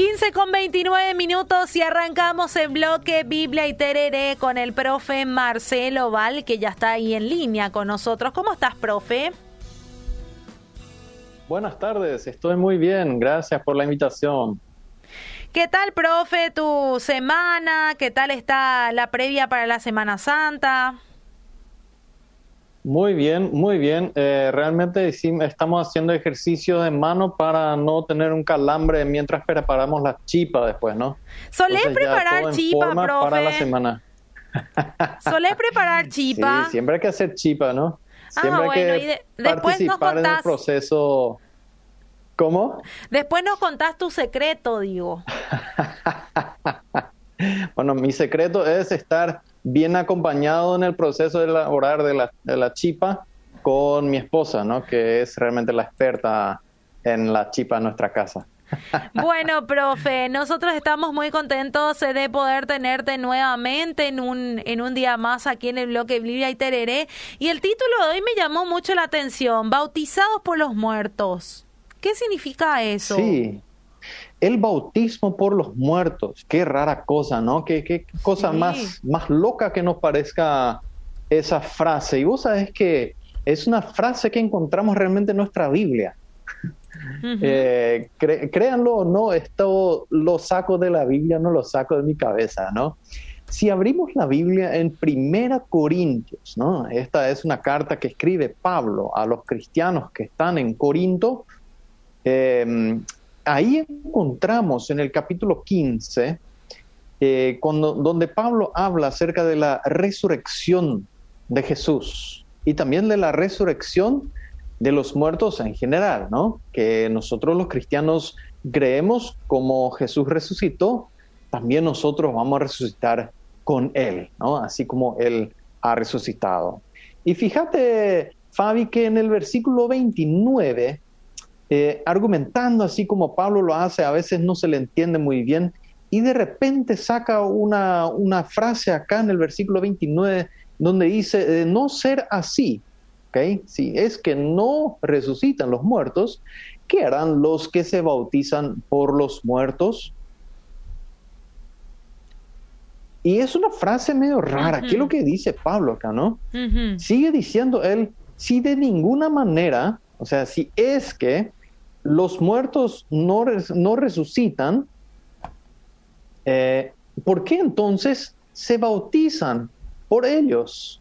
15 con 29 minutos y arrancamos el bloque Biblia y Tereré con el profe Marcelo Val, que ya está ahí en línea con nosotros. ¿Cómo estás, profe? Buenas tardes, estoy muy bien, gracias por la invitación. ¿Qué tal, profe, tu semana? ¿Qué tal está la previa para la Semana Santa? Muy bien, muy bien. Eh, realmente estamos haciendo ejercicio de mano para no tener un calambre mientras preparamos la chipa después, ¿no? ¿Solés preparar chipa, profe? Para la semana. ¿Solés preparar chipa? Sí, siempre hay que hacer chipa, ¿no? Ah, siempre hay que después nos contás... en el proceso. ¿Cómo? Después nos contás tu secreto, digo. bueno, mi secreto es estar bien acompañado en el proceso de elaborar de la, de la chipa con mi esposa, ¿no? Que es realmente la experta en la chipa en nuestra casa. Bueno, profe, nosotros estamos muy contentos de poder tenerte nuevamente en un, en un día más aquí en el bloque Biblia y Tereré. Y el título de hoy me llamó mucho la atención, Bautizados por los muertos. ¿Qué significa eso? Sí, el bautismo por los muertos, qué rara cosa, ¿no? Qué, qué cosa más, más loca que nos parezca esa frase. Y vos sabés que es una frase que encontramos realmente en nuestra Biblia. Eh, créanlo o no, esto lo saco de la Biblia, no lo saco de mi cabeza, ¿no? Si abrimos la Biblia en Primera Corintios, ¿no? Esta es una carta que escribe Pablo a los cristianos que están en Corinto. Eh, ahí encontramos en el capítulo 15, eh, donde Pablo habla acerca de la resurrección de Jesús y también de la resurrección de los muertos en general, ¿no? Que nosotros los cristianos creemos como Jesús resucitó, también nosotros vamos a resucitar con Él, ¿no? Así como Él ha resucitado. Y fíjate, Fabi, que en el versículo 29 eh, argumentando así como Pablo lo hace, a veces no se le entiende muy bien, y de repente saca una, una frase acá en el versículo 29 donde dice, de no ser así, ¿okay? si es que no resucitan los muertos, ¿qué harán los que se bautizan por los muertos? Y es una frase medio rara. ¿Qué es lo que dice Pablo acá, no? Sigue diciendo él, si de ninguna manera, o sea, si es que los muertos no, no resucitan, eh, ¿por qué entonces se bautizan por ellos?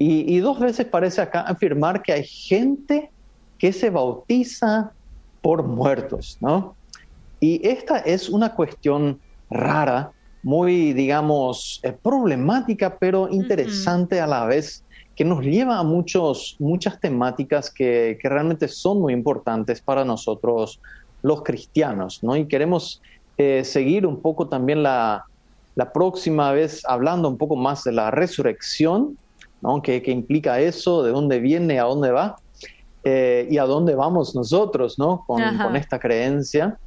Y, dos veces parece acá afirmar que hay gente que se bautiza por muertos, ¿no? Y esta es una cuestión rara, muy, digamos, eh, problemática, pero interesante a la vez que nos lleva a muchos, muchas temáticas que, realmente son muy importantes para nosotros los cristianos, ¿no? Y queremos eh, seguir un poco también la, próxima vez hablando un poco más de la resurrección, ¿no? ¿Qué, implica eso? ¿De dónde viene? ¿A dónde va? Eh, y a dónde vamos nosotros, ¿no? Con, con esta creencia.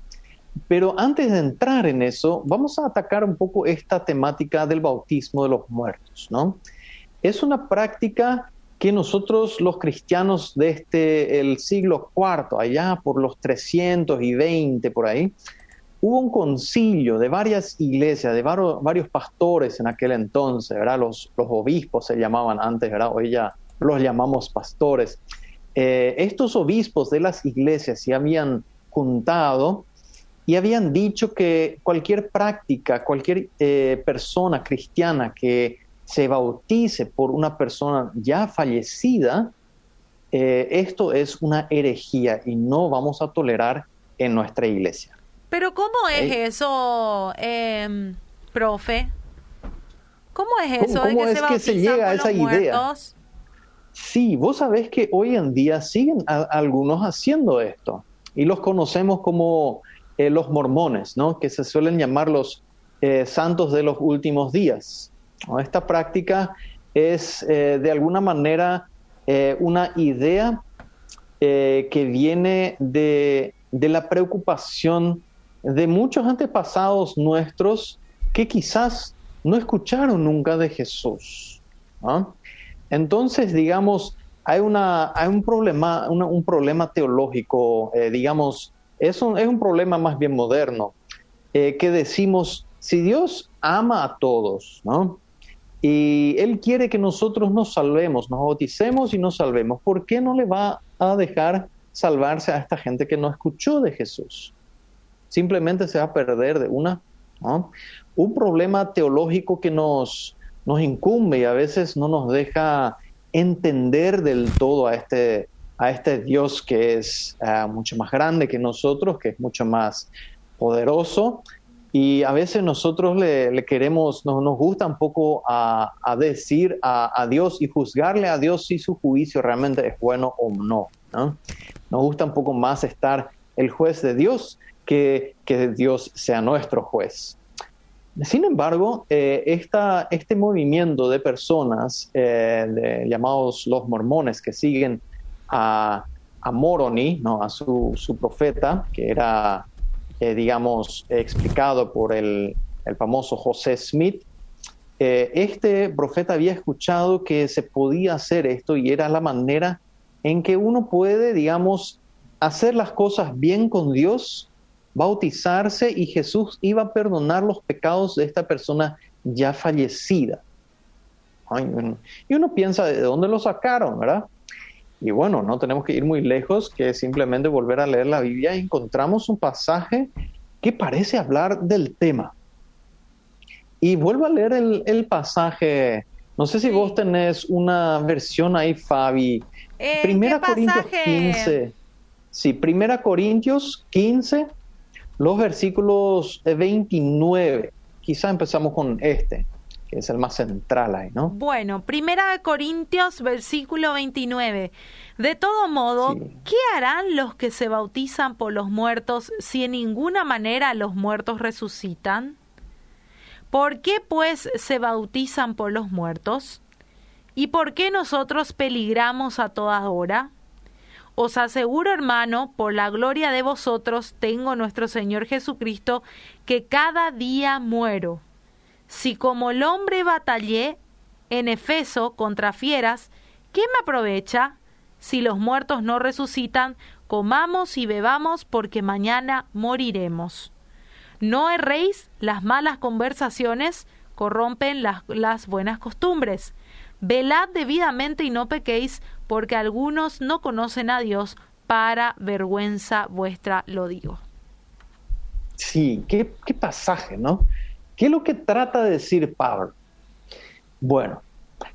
Pero antes de entrar en eso, vamos a atacar un poco esta temática del bautismo de los muertos, ¿no? Es una práctica que nosotros los cristianos desde este, el siglo IV, allá por los 320 por ahí, hubo un concilio de varias iglesias, de varios, pastores en aquel entonces, ¿verdad? Los, obispos se llamaban antes, ¿verdad? Hoy ya los llamamos pastores. Eh, estos obispos de las iglesias se habían juntado y habían dicho que cualquier práctica, cualquier eh, persona cristiana que se bautice por una persona ya fallecida, eh, esto es una herejía y no vamos a tolerar en nuestra iglesia. Pero ¿cómo es eso, em, profe? ¿Cómo es eso? ¿Cómo, es que se llega a esa idea? Sí, vos sabés que hoy en día siguen algunos haciendo esto y los conocemos como eh, los mormones, ¿no? Que se suelen llamar los eh, santos de los últimos días. Esta práctica es eh, de alguna manera eh, una idea eh, que viene de, la preocupación de muchos antepasados nuestros que quizás no escucharon nunca de Jesús. Entonces, digamos, hay, una, hay un, problema, un problema teológico, digamos, es un, es un problema más bien moderno, que decimos, si Dios ama a todos, ¿no? Y Él quiere que nosotros nos salvemos, nos bauticemos y nos salvemos, ¿por qué no le va a dejar salvarse a esta gente que no escuchó de Jesús? Simplemente se va a perder de una. Un problema teológico que nos, nos incumbe y a veces no nos deja entender del todo a este, a este Dios que es uh, mucho más grande que nosotros, que es mucho más poderoso. Y a veces nosotros le, queremos, no, nos gusta un poco a, decir a, Dios y juzgarle a Dios si su juicio realmente es bueno o no, no. Nos gusta un poco más estar el juez de Dios que que Dios sea nuestro juez. Sin embargo, eh, esta, este movimiento de personas eh, llamados los mormones que siguen a, a Moroni, ¿no? a su, su, profeta, que era, eh, digamos, explicado por el, el famoso José Smith, eh, este profeta había escuchado que se podía hacer esto y era la manera en que uno puede, digamos, hacer las cosas bien con Dios bautizarse y Jesús iba a perdonar los pecados de esta persona ya fallecida. Y uno piensa, ¿de dónde lo sacaron, verdad? Y bueno, no tenemos que ir muy lejos que simplemente volver a leer la Biblia y encontramos un pasaje que parece hablar del tema. Y vuelvo a leer el, el pasaje. No sé si sí. vos tenés una versión ahí, Fabi. Eh, Primera Corintios 15. Sí, Primera Corintios 15, los versículos 29. Quizá empezamos con este, que es el más central ahí, ¿no? Bueno, Primera Corintios, versículo 29. De todo modo, sí. ¿qué harán los que se bautizan por los muertos si en ninguna manera los muertos resucitan? ¿Por qué pues se bautizan por los muertos? ¿Y por qué nosotros peligramos a toda hora? Os aseguro, hermano, por la gloria de vosotros, tengo nuestro Señor Jesucristo, que cada día muero. Si como el hombre batallé en Efeso contra fieras, ¿qué me aprovecha? Si los muertos no resucitan, comamos y bebamos, porque mañana moriremos. No erréis, las malas conversaciones corrompen las, las buenas costumbres. Velad debidamente y no pequéis, porque algunos no conocen a Dios, para vergüenza vuestra lo digo. Sí, qué, qué pasaje, ¿no? ¿Qué es lo que trata de decir Pablo? Bueno,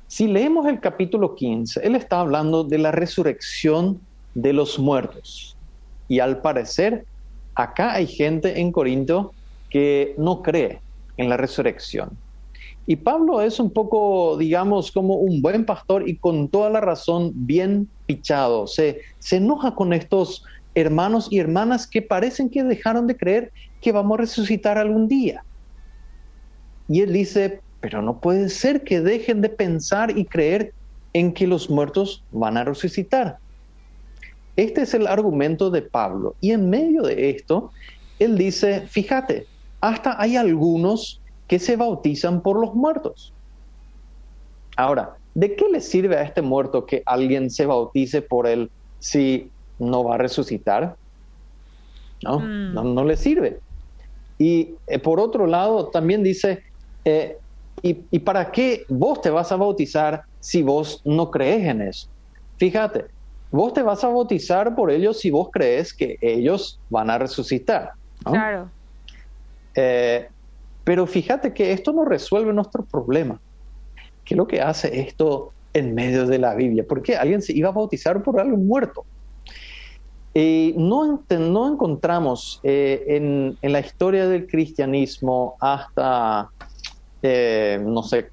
si leemos el capítulo 15, él está hablando de la resurrección de los muertos. Y al parecer, acá hay gente en Corinto que no cree en la resurrección. Y Pablo es un poco, digamos, como un buen pastor y con toda la razón bien pichado. Se, se enoja con estos hermanos y hermanas que parecen que dejaron de creer que vamos a resucitar algún día. Y él dice, pero no puede ser que dejen de pensar y creer en que los muertos van a resucitar. Este es el argumento de Pablo. Y en medio de esto, él dice, fíjate, hasta hay algunos que se bautizan por los muertos. Ahora, ¿de qué le sirve a este muerto que alguien se bautice por él si no va a resucitar? No, mm. no, no, le sirve. Y eh, por otro lado, también dice, eh, ¿y, ¿y para qué vos te vas a bautizar si vos no crees en eso? Fíjate, vos te vas a bautizar por ellos si vos crees que ellos van a resucitar. ¿no? Claro. Eh, pero fíjate que esto no resuelve nuestro problema. ¿Qué es lo que hace esto en medio de la Biblia? Porque alguien se iba a bautizar por algo muerto. Eh, no, no, encontramos eh, en, en, la historia del cristianismo hasta, eh, no sé,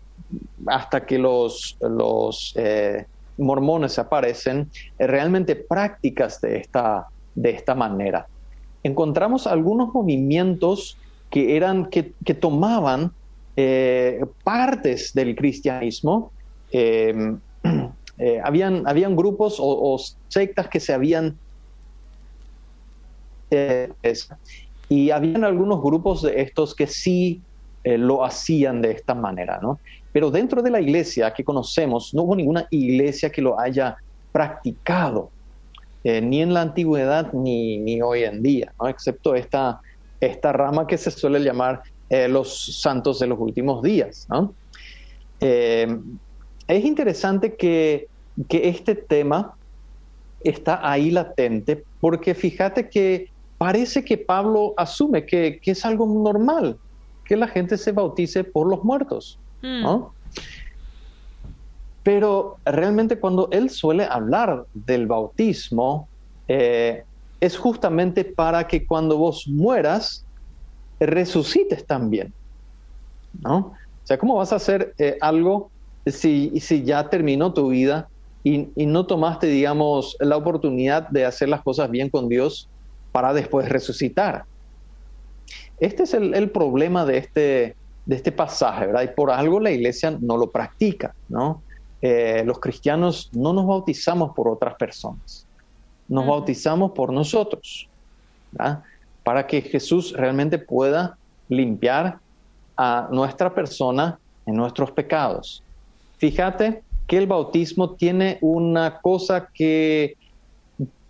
hasta que los, los eh, mormones aparecen, eh, realmente prácticas de esta, de esta manera. Encontramos algunos movimientos que, eran, que, que tomaban eh, partes del cristianismo. Eh, habían, habían grupos o, o, sectas que se habían... Y habían algunos grupos de estos que sí eh, lo hacían de esta manera, ¿no? Pero dentro de la iglesia que conocemos, no hubo ninguna iglesia que lo haya practicado. eh, ni en la antigüedad ni, ni hoy en día, ¿no? excepto esta, esta rama que se suele llamar eh, los santos de los últimos días. ¿no? Es interesante que, que este tema está ahí latente, porque fíjate que parece que Pablo asume que, que, es algo normal que la gente se bautice por los muertos. ¿no? Mm. Pero realmente cuando él suele hablar del bautismo, eh, es justamente para que cuando vos mueras, resucites también. ¿no? O sea, ¿cómo vas a hacer eh, algo si, si, ya terminó tu vida y, y, no tomaste, digamos, la oportunidad de hacer las cosas bien con Dios para después resucitar? Este es el, el problema de este, de este pasaje, ¿verdad? Y por algo la iglesia no lo practica, ¿no? Eh, los cristianos no nos bautizamos por otras personas, nos bautizamos por nosotros, para que Jesús realmente pueda limpiar a nuestra persona en nuestros pecados. Fíjate que el bautismo tiene una cosa que,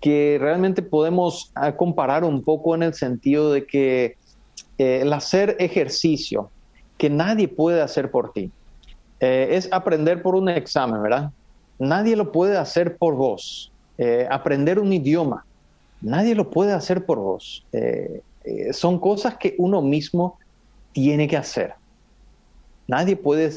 que realmente podemos ah, comparar un poco en el sentido de que eh, el hacer ejercicio que nadie puede hacer por ti, eh, es aprender por un examen, ¿verdad? Nadie lo puede hacer por vos. Eh, aprender un idioma, nadie lo puede hacer por vos. Son cosas que uno mismo tiene que hacer. Nadie puede,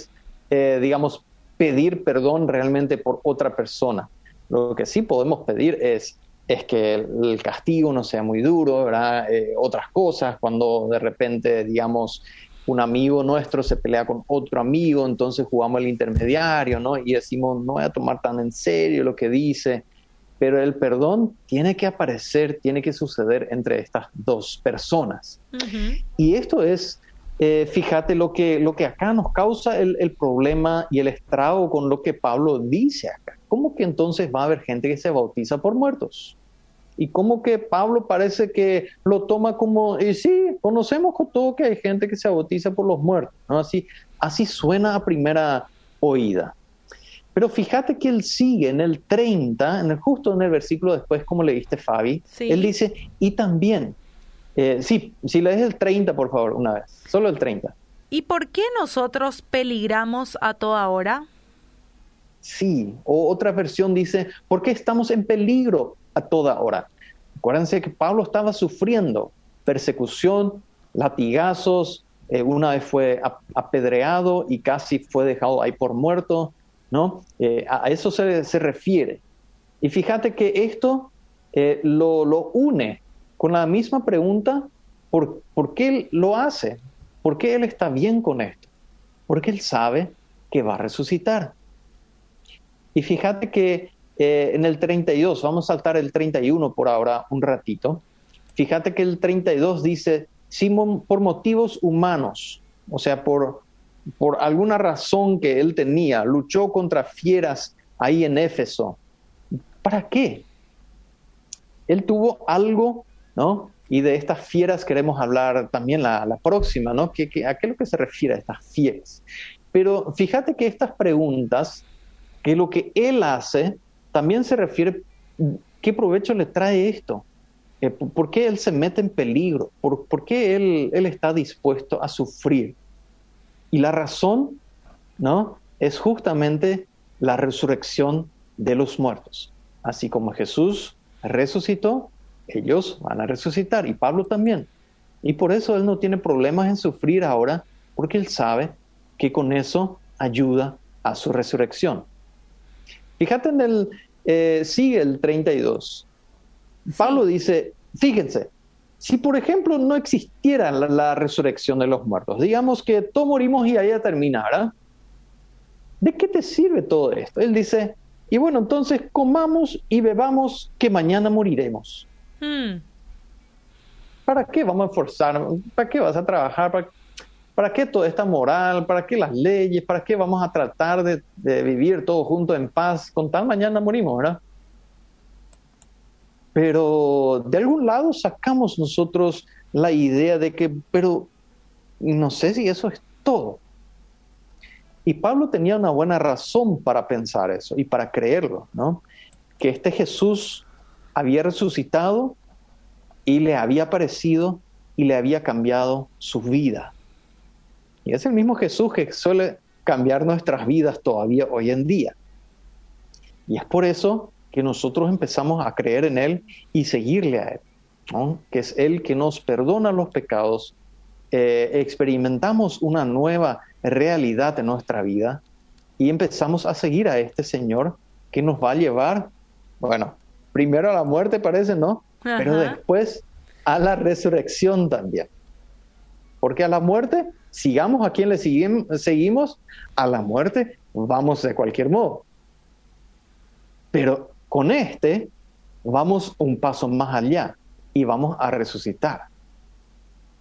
digamos, pedir perdón realmente por otra persona. Lo que sí podemos pedir es, es que el castigo no sea muy duro, ¿verdad? otras cosas, cuando de repente, digamos, un amigo nuestro se pelea con otro amigo, entonces jugamos el intermediario, ¿no? Y decimos, no voy a tomar tan en serio lo que dice, pero el perdón tiene que aparecer, tiene que suceder entre estas dos personas. Y esto es, eh, fíjate, lo que, lo que acá nos causa el, el, problema y el estrago con lo que Pablo dice acá. ¿Cómo que entonces va a haber gente que se bautiza por muertos? y como que Pablo parece que lo toma como, y sí, conocemos con todo que hay gente que se bautiza por los muertos, ¿no? Así, así suena a primera oída. Pero fíjate que él sigue en el 30, en el, justo en el versículo después, como leíste Fabi, él dice, y también, eh, sí, si lees el 30, por favor, una vez, solo el 30. ¿Y por qué nosotros peligramos a toda hora? Sí, o otra versión dice, ¿por qué estamos en peligro a toda hora. Acuérdense que Pablo estaba sufriendo persecución, latigazos, eh, una vez fue apedreado y casi fue dejado ahí por muerto, ¿no? Eh, a eso se, se, refiere. Y fíjate que esto eh, lo, lo, une con la misma pregunta, ¿por, ¿por qué él lo hace? ¿Por qué él está bien con esto? Porque él sabe que va a resucitar. Y fíjate que eh, en el 32, vamos a saltar el 31 por ahora un ratito. Fíjate que el 32 dice, Simón, por motivos humanos, o sea, por, por alguna razón que él tenía, luchó contra fieras ahí en Éfeso. ¿Para qué? Él tuvo algo, ¿no? Y de estas fieras queremos hablar también la, la próxima, ¿no? ¿Qué, qué, a qué es lo que se refiere a estas fieras? Pero fíjate que estas preguntas, que lo que él hace, también se refiere qué provecho le trae esto. Eh, ¿Por qué él se mete en peligro? ¿Por, qué él, él, está dispuesto a sufrir? Y la razón, ¿no? Es justamente la resurrección de los muertos. Así como Jesús resucitó, ellos van a resucitar y Pablo también. Y por eso él no tiene problemas en sufrir ahora, porque él sabe que con eso ayuda a su resurrección. Fíjate en el, eh, sigue el 32. Pablo dice, fíjense, si por ejemplo no existiera la, resurrección de los muertos, digamos que todos morimos y allá terminara, ¿de qué te sirve todo esto? Él dice, y bueno, entonces comamos y bebamos que mañana moriremos. Hmm. ¿Para qué vamos a esforzar? ¿Para qué vas a trabajar? ¿Para ¿Para qué toda esta moral? ¿Para qué las leyes? ¿Para qué vamos a tratar de, vivir todos juntos en paz? Con tal mañana morimos, ¿verdad? Pero de algún lado sacamos nosotros la idea de que, pero no sé si eso es todo. Y Pablo tenía una buena razón para pensar eso y para creerlo, ¿no? Que este Jesús había resucitado y le había aparecido y le había cambiado su vida. Y es el mismo Jesús que suele cambiar nuestras vidas todavía hoy en día. Y es por eso que nosotros empezamos a creer en Él y seguirle a Él, que es Él que nos perdona los pecados, eh, experimentamos una nueva realidad en nuestra vida y empezamos a seguir a este Señor que nos va a llevar, bueno, primero a la muerte parece, ¿no? Pero después a la resurrección también. Porque a la muerte, sigamos a quien le seguimos, a la muerte vamos de cualquier modo. Pero con este vamos un paso más allá y vamos a resucitar.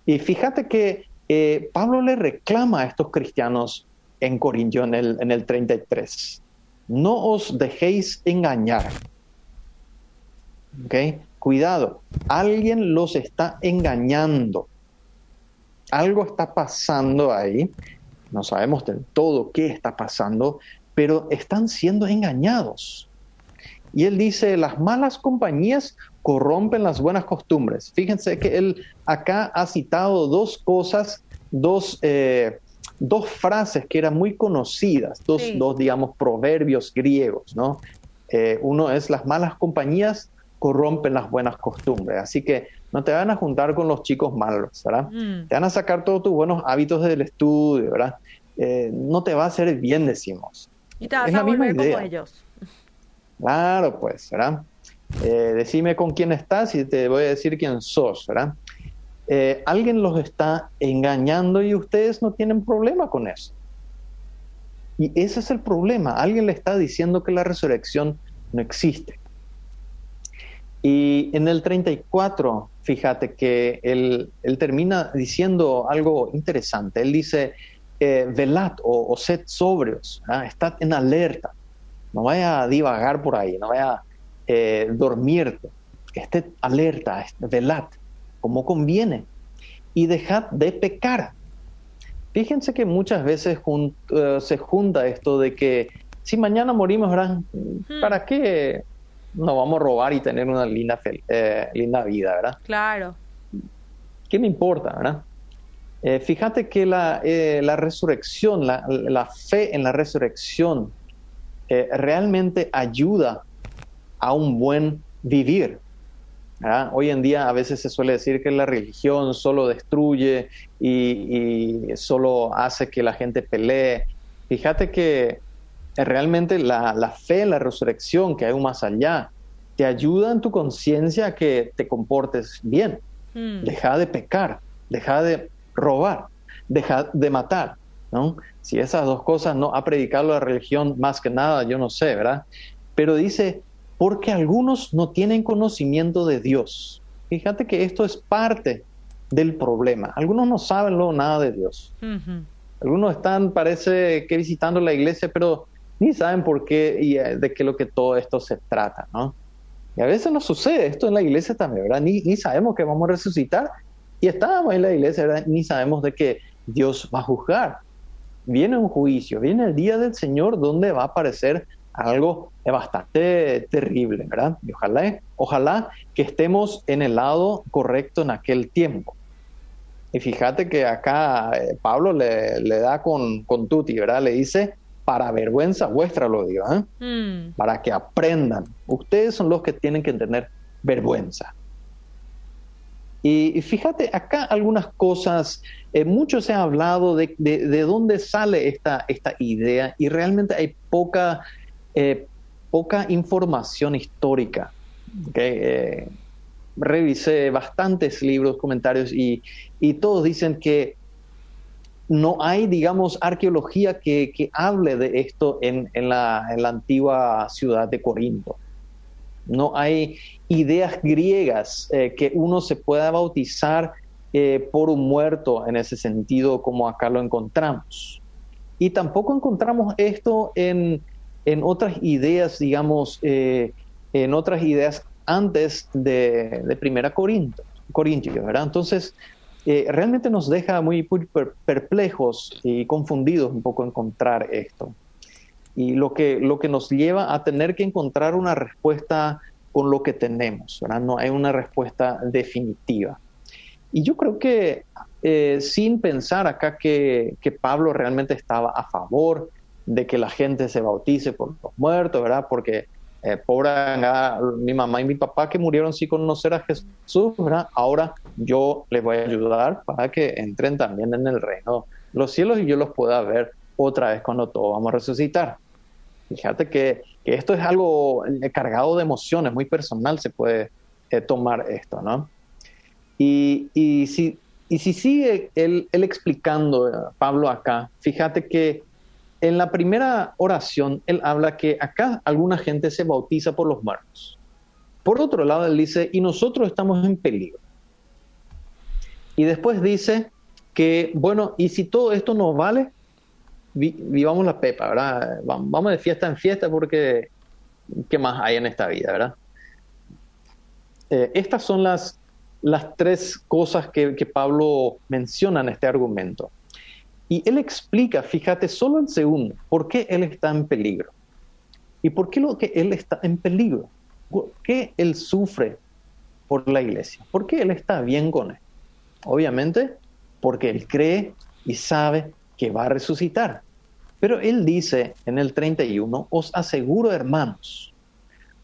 Y fíjate que eh, Pablo le reclama a estos cristianos en Corintio en el, en el 33. No os dejéis engañar. Cuidado, alguien los está engañando. Algo está pasando ahí. No sabemos del todo qué está pasando, pero están siendo engañados. Y él dice, las malas compañías corrompen las buenas costumbres. Fíjense que él acá ha citado dos cosas, dos, eh, dos frases que eran muy conocidas, dos, dos digamos, proverbios griegos, ¿no? Eh, uno es las malas compañías corrompen las buenas costumbres. Así que no te van a juntar con los chicos malos, ¿verdad? Mm. Te van a sacar todos tus buenos hábitos del estudio, ¿verdad? Eh, no te va a hacer bien, decimos. Y te vas a volver como ellos. Claro, pues, ¿verdad? Eh, decime con quién estás y te voy a decir quién sos, ¿verdad? Eh, alguien los está engañando y ustedes no tienen problema con eso. Y ese es el problema. Alguien le está diciendo que la resurrección no existe. Y en el 34, fíjate que él, termina diciendo algo interesante. Él dice, eh, velad o, sed sobrios, estad en alerta, no vaya a divagar por ahí, no vaya a eh, dormirte, esté alerta, velad, como conviene, y dejad de pecar. Fíjense que muchas veces eh, se junta esto de que si mañana morimos, hmm. ¿para qué nos vamos a robar y tener una linda, eh, linda vida, verdad? Claro. ¿Qué me importa, verdad? fíjate que la, resurrección, la, la, fe en la resurrección, realmente ayuda a un buen vivir. Hoy en día a veces se suele decir que la religión solo destruye y, solo hace que la gente pelee. Fíjate que realmente la, fe en la resurrección, que hay un más allá, te ayuda en tu conciencia a que te comportes bien. Hmm. Deja de pecar, deja de robar, deja de matar. ¿no? Si esas dos cosas no ha predicado la religión más que nada, yo no sé, ¿verdad? Pero dice, porque algunos no tienen conocimiento de Dios. Fíjate que esto es parte del problema. Algunos no saben nada de Dios. Algunos están, parece que visitando la iglesia, pero ni saben por qué y eh, de qué lo que todo esto se trata, ¿no? Y a veces nos sucede esto en la iglesia también, ¿verdad? Ni, sabemos que vamos a resucitar y estábamos en la iglesia, ¿verdad? Ni sabemos de que Dios va a juzgar. Viene un juicio, viene el día del Señor donde va a aparecer algo bastante terrible, ¿verdad? Y ojalá, ojalá que estemos en el lado correcto en aquel tiempo. Y fíjate que acá eh, Pablo le, da con, con Tuti, ¿verdad? Le dice, para vergüenza vuestra lo digo, ¿eh? Mm. para que aprendan. Ustedes son los que tienen que tener vergüenza. Y, fíjate acá algunas cosas, eh, mucho se ha hablado de, de, dónde sale esta, esta idea y realmente hay poca eh, poca información histórica. Eh, revisé bastantes libros, comentarios y, todos dicen que no hay, digamos, arqueología que, hable de esto en, la, antigua ciudad de Corinto. No hay ideas griegas eh, que uno se pueda bautizar por un muerto en ese sentido como acá lo encontramos. Y tampoco encontramos esto en, en otras ideas, digamos, eh, en otras ideas antes de, de Primera Corinto, Corintios, ¿verdad? Entonces, eh, realmente nos deja muy perplejos y confundidos un poco encontrar esto. Y lo que, lo que nos lleva a tener que encontrar una respuesta con lo que tenemos, ¿verdad? No hay una respuesta definitiva. Y yo creo que eh, sin pensar acá que, que, Pablo realmente estaba a favor de que la gente se bautice por los muertos, ¿verdad? Porque eh, pobre mi mamá y mi papá que murieron sin conocer a Jesús, ¿verdad? Ahora yo les voy a ayudar para que entren también en el reino los cielos y yo los pueda ver otra vez cuando todos vamos a resucitar. Fíjate que, que esto es algo cargado de emociones, muy personal se puede eh, tomar esto, ¿no? Y, y, si, y si sigue él, él explicando, eh, Pablo acá, fíjate que en la primera oración él habla que acá alguna gente se bautiza por los muertos. Por otro lado, él dice, y nosotros estamos en peligro. Y después dice que, bueno, y si todo esto nos vale, vivamos la pepa, ¿verdad? Vamos de fiesta en fiesta porque, ¿qué más hay en esta vida, verdad? Eh, estas son las, las tres cosas que, que Pablo menciona en este argumento. Y él explica, fíjate, solo el segundo, por qué él está en peligro. ¿Y por qué lo que él está en peligro? ¿Por qué él sufre por la iglesia? ¿Por qué él está bien con él? Obviamente, porque él cree y sabe que va a resucitar. Pero él dice en el 31, os aseguro, hermanos,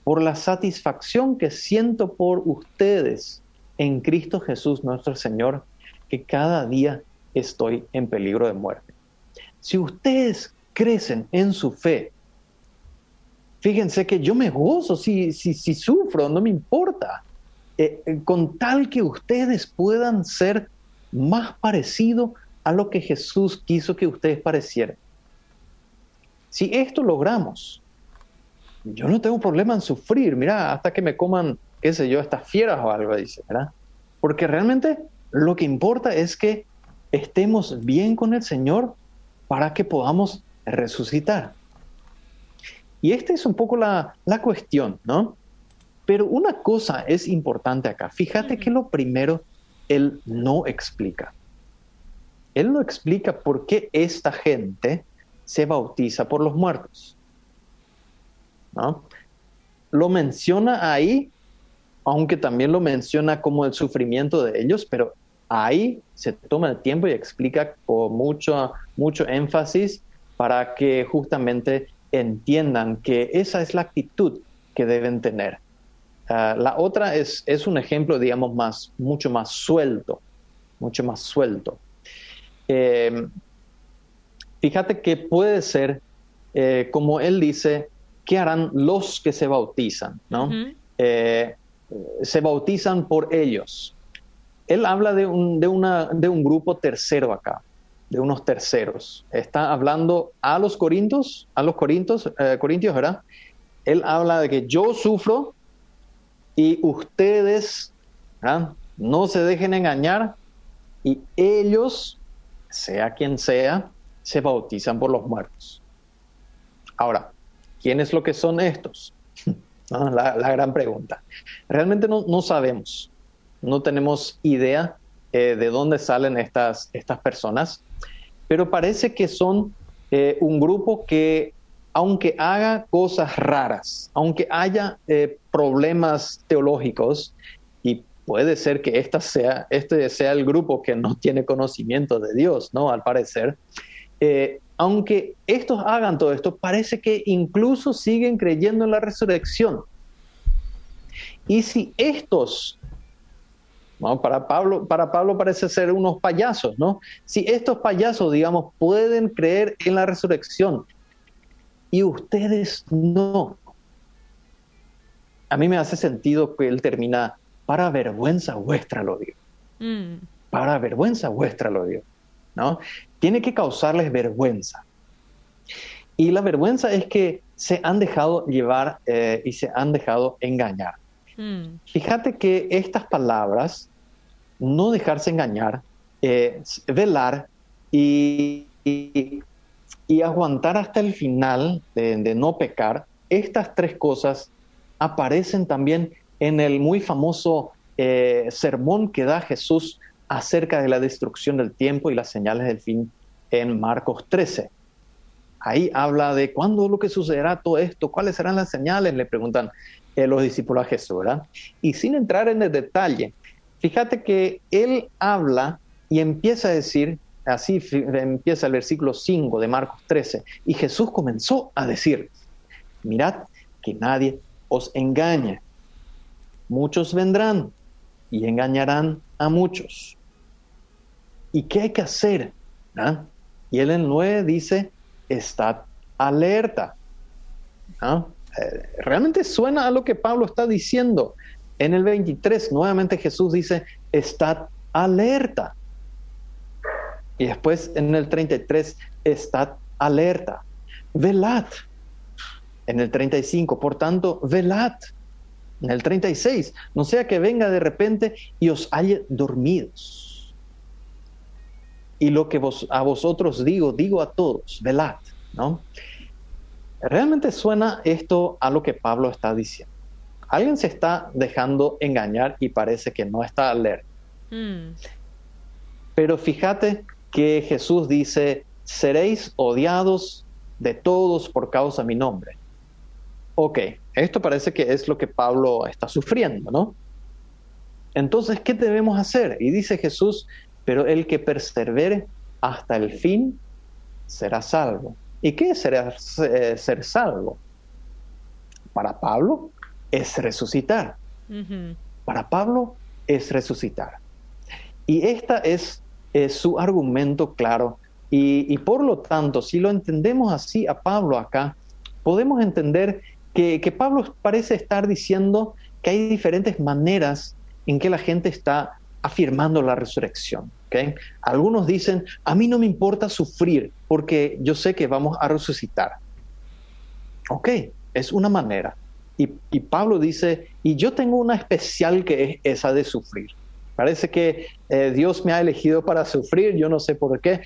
por la satisfacción que siento por ustedes en Cristo Jesús nuestro Señor, que cada día estoy en peligro de muerte. Si ustedes crecen en su fe, fíjense que yo me gozo si, si, sufro, no me importa, eh, eh, con tal que ustedes puedan ser más parecidos a lo que Jesús quiso que ustedes parecieran. Si esto logramos, yo no tengo problema en sufrir, mira, hasta que me coman, qué sé yo, estas fieras o algo, dice, ¿verdad? Porque realmente lo que importa es que estemos bien con el Señor para que podamos resucitar. Y esta es un poco la, cuestión, ¿no? Pero una cosa es importante acá. Fíjate que lo primero, Él no explica. Él no explica por qué esta gente se bautiza por los muertos. ¿No? Lo menciona ahí, aunque también lo menciona como el sufrimiento de ellos, pero ahí se toma el tiempo y explica con mucho, mucho énfasis para que justamente entiendan que esa es la actitud que deben tener. Ah, la otra es, es un ejemplo, digamos, más, mucho más suelto, mucho más suelto. Em, fíjate que puede ser, eh, como él dice, ¿qué harán los que se bautizan? ¿no? Eh, se bautizan por ellos él habla de un, de, una, de un grupo tercero acá, de unos terceros. Está hablando a los corintios, a los corintios, eh, corintios, ¿verdad? Él habla de que yo sufro y ustedes no se dejen engañar y ellos, sea quien sea, se bautizan por los muertos. Ahora, ¿quiénes lo que son estos? la, la, gran pregunta. Realmente no, no sabemos no tenemos idea eh, de dónde salen estas, estas personas, pero parece que son eh, un grupo que, aunque haga cosas raras, aunque haya eh, problemas teológicos, y puede ser que esta sea, este sea el grupo que no tiene conocimiento de Dios, ¿no? Al parecer, aunque estos hagan todo esto, parece que incluso siguen creyendo en la resurrección. Y si estos para, Pablo, para Pablo parece ser unos payasos, ¿no? Si estos payasos, digamos, pueden creer en la resurrección y ustedes no, a mí me hace sentido que él termina, para vergüenza vuestra lo digo. Mm. Para vergüenza vuestra lo digo, ¿no? Tiene que causarles vergüenza. Y la vergüenza es que se han dejado llevar eh, y se han dejado engañar. Mm. Fíjate que estas palabras no dejarse engañar, eh, velar y, aguantar hasta el final de, no pecar, estas tres cosas aparecen también en el muy famoso eh, sermón que da Jesús acerca de la destrucción del tiempo y las señales del fin en Marcos 13. Ahí habla de cuándo lo que sucederá todo esto, cuáles serán las señales, le preguntan. eh, los discípulos a Jesús, ¿verdad? Y sin entrar en el detalle, fíjate que él habla y empieza a decir, así empieza el versículo 5 de Marcos 13, y Jesús comenzó a decir, mirad que nadie os engañe. Muchos vendrán y engañarán a muchos. ¿Y qué hay que hacer? ¿Ah? Y él en 9 dice, estad alerta. ¿Ah? Eh, realmente suena a lo que Pablo está diciendo. En el 23, nuevamente Jesús dice, estad alerta. Y después en el 33, estad alerta. Velad. En el 35, por tanto, velad. En el 36, no sea que venga de repente y os halle dormidos. Y lo que vos, a vosotros digo, digo a todos, velad, ¿no? Realmente suena esto a lo que Pablo está diciendo. Alguien se está dejando engañar y parece que no está alerta. Mm. Pero fíjate que Jesús dice, seréis odiados de todos por causa de mi nombre. Ok, esto parece que es lo que Pablo está sufriendo, ¿no? Entonces, ¿qué debemos hacer? Y dice Jesús, pero el que persevere hasta el fin será salvo. ¿Y qué es ser, ser salvo? Para Pablo es resucitar. Para Pablo es resucitar. Y esta es, su argumento claro. Y, por lo tanto, si lo entendemos así a Pablo acá, podemos entender que, que Pablo parece estar diciendo que hay diferentes maneras en que la gente está afirmando la resurrección. Algunos dicen, a mí no me importa sufrir porque yo sé que vamos a resucitar. Ok, es una manera. Y, Pablo dice, y yo tengo una especial que es esa de sufrir. Parece que eh, Dios me ha elegido para sufrir, yo no sé por qué,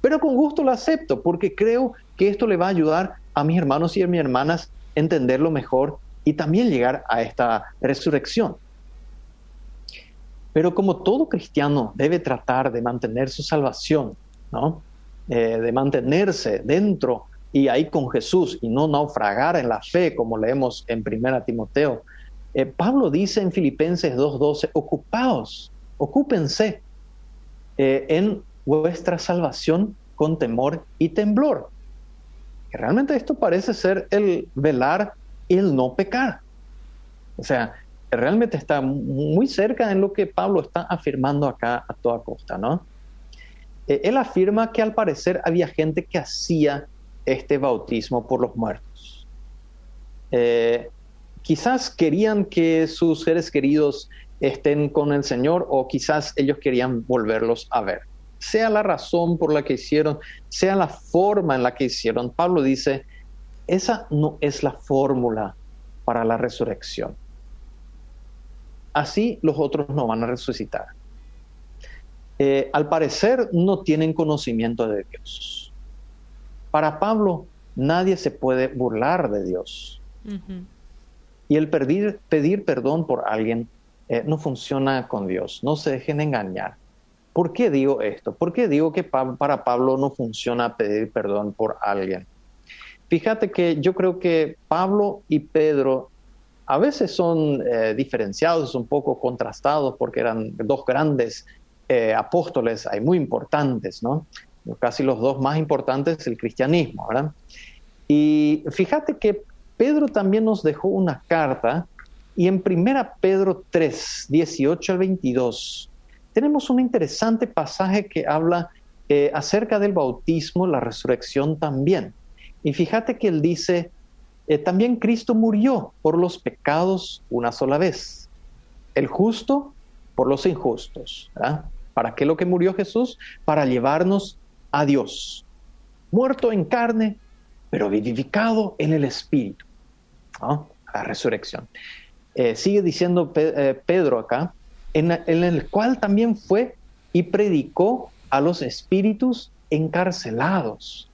pero con gusto lo acepto porque creo que esto le va a ayudar a mis hermanos y a mis hermanas entenderlo mejor y también llegar a esta resurrección. Pero como todo cristiano debe tratar de mantener su salvación, ¿no? Eh, de mantenerse dentro y ahí con Jesús y no naufragar en la fe, como leemos en 1 Timoteo. Eh, Pablo dice en Filipenses 2.12, ocupaos, ocúpense eh, en vuestra salvación con temor y temblor. realmente esto parece ser el velar y el no pecar. O sea, realmente está muy cerca en lo que Pablo está afirmando acá a toda costa, ¿no? Eh, él afirma que al parecer había gente que hacía este bautismo por los muertos. Eh, quizás querían que sus seres queridos estén con el Señor o quizás ellos querían volverlos a ver. Sea la razón por la que hicieron, sea la forma en la que hicieron, Pablo dice, esa no es la fórmula para la resurrección así los otros no van a resucitar. Eh, al parecer no tienen conocimiento de Dios. Para Pablo, nadie se puede burlar de Dios. Y el pedir, pedir, perdón por alguien eh, no funciona con Dios. No se dejen engañar. ¿Por qué digo esto? ¿Por qué digo que para Pablo no funciona pedir perdón por alguien? Fíjate que yo creo que Pablo y Pedro a veces son eh, diferenciados, un poco contrastados, porque eran dos grandes eh, apóstoles, hay muy importantes, ¿no? Casi los dos más importantes del cristianismo, ¿verdad? Y fíjate que Pedro también nos dejó una carta, y en primera Pedro 3, 18 al 22, tenemos un interesante pasaje que habla eh, acerca del bautismo, la resurrección también. Y fíjate que él dice, eh, también Cristo murió por los pecados una sola vez, el justo por los injustos. ¿Para qué lo que murió Jesús? Para llevarnos a Dios, muerto en carne, pero vivificado en el Espíritu. La resurrección. Eh, sigue diciendo eh, Pedro acá, en, el cual también fue y predicó a los espíritus encarcelados.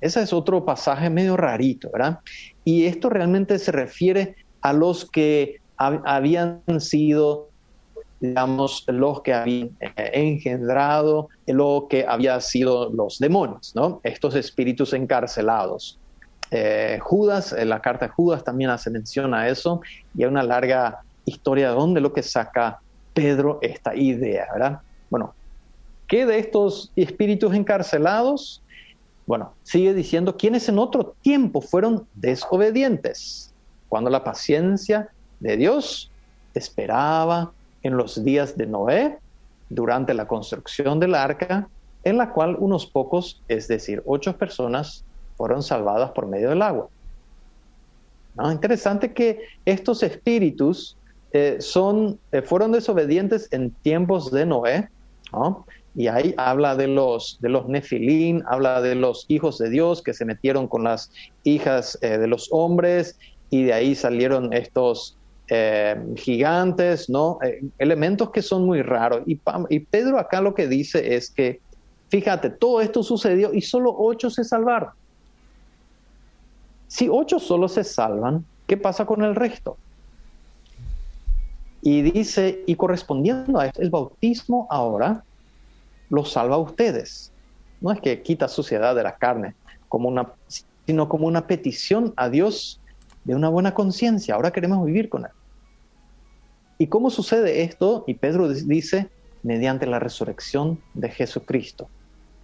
Ese es otro pasaje medio rarito, ¿verdad? Y esto realmente se refiere a los que habían sido, digamos, los que habían eh, engendrado lo que había sido los demonios, ¿no? Estos espíritus encarcelados. eh, Judas, en la carta de Judas también hace mención a eso, y hay una larga historia de dónde lo que saca Pedro esta idea, ¿verdad? Bueno, ¿qué de estos espíritus encarcelados? Bueno, sigue diciendo quienes en otro tiempo fueron desobedientes, cuando la paciencia de Dios esperaba en los días de Noé, durante la construcción del arca, en la cual unos pocos, es decir, ocho personas, fueron salvadas por medio del agua. ¿No? Interesante que estos espíritus eh, son, eh, fueron desobedientes en tiempos de Noé, y ahí habla de los, de los nefilín, habla de los hijos de Dios que se metieron con las hijas eh, de los hombres, y de ahí salieron estos gigantes, ¿no? elementos que son muy raros. Y, Pedro acá lo que dice es que, fíjate, todo esto sucedió y solo ocho se salvaron. Si ocho solo se salvan, ¿qué pasa con el resto? Y dice, y correspondiendo a esto, el bautismo ahora los salva a ustedes. No es que quita suciedad de la carne, sino como una petición a Dios de una buena conciencia. Ahora queremos vivir con Él. ¿Y cómo sucede esto? Y Pedro dice, mediante la resurrección de Jesucristo,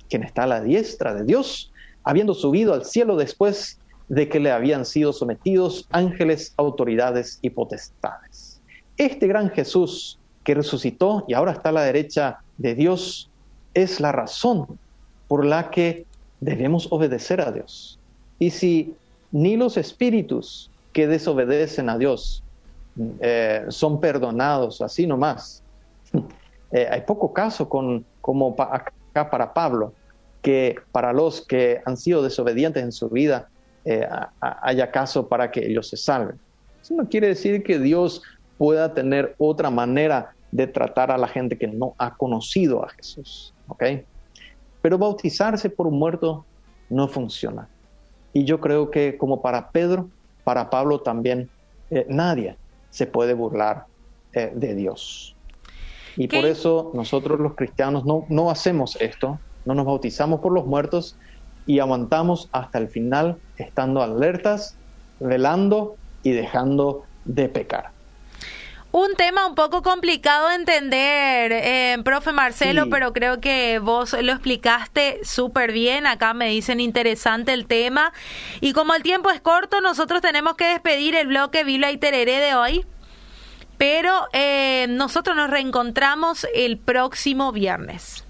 quien está a la diestra de Dios, habiendo subido al cielo después de que le habían sido sometidos ángeles, autoridades y potestades. Este gran Jesús que resucitó y ahora está a la derecha de Dios es la razón por la que debemos obedecer a Dios. Y si ni los espíritus que desobedecen a Dios eh, son perdonados así nomás, eh, hay poco caso con, como acá para Pablo, que para los que han sido desobedientes en su vida, eh, haya caso para que ellos se salven. Eso no quiere decir que Dios pueda tener otra manera de tratar a la gente que no ha conocido a Jesús. ¿ok? Pero bautizarse por un muerto no funciona. Y yo creo que como para Pedro, para Pablo también, eh, nadie se puede burlar eh, de Dios. Y por eso nosotros los cristianos no, no hacemos esto, no nos bautizamos por los muertos, y aguantamos hasta el final estando alertas, velando y dejando de pecar. Un tema un poco complicado de entender, eh, profe Marcelo, pero creo que vos lo explicaste súper bien. Acá me dicen interesante el tema. Y como el tiempo es corto, nosotros tenemos que despedir el bloque Biblia y Tereré de hoy. Pero eh, nosotros nos reencontramos el próximo viernes.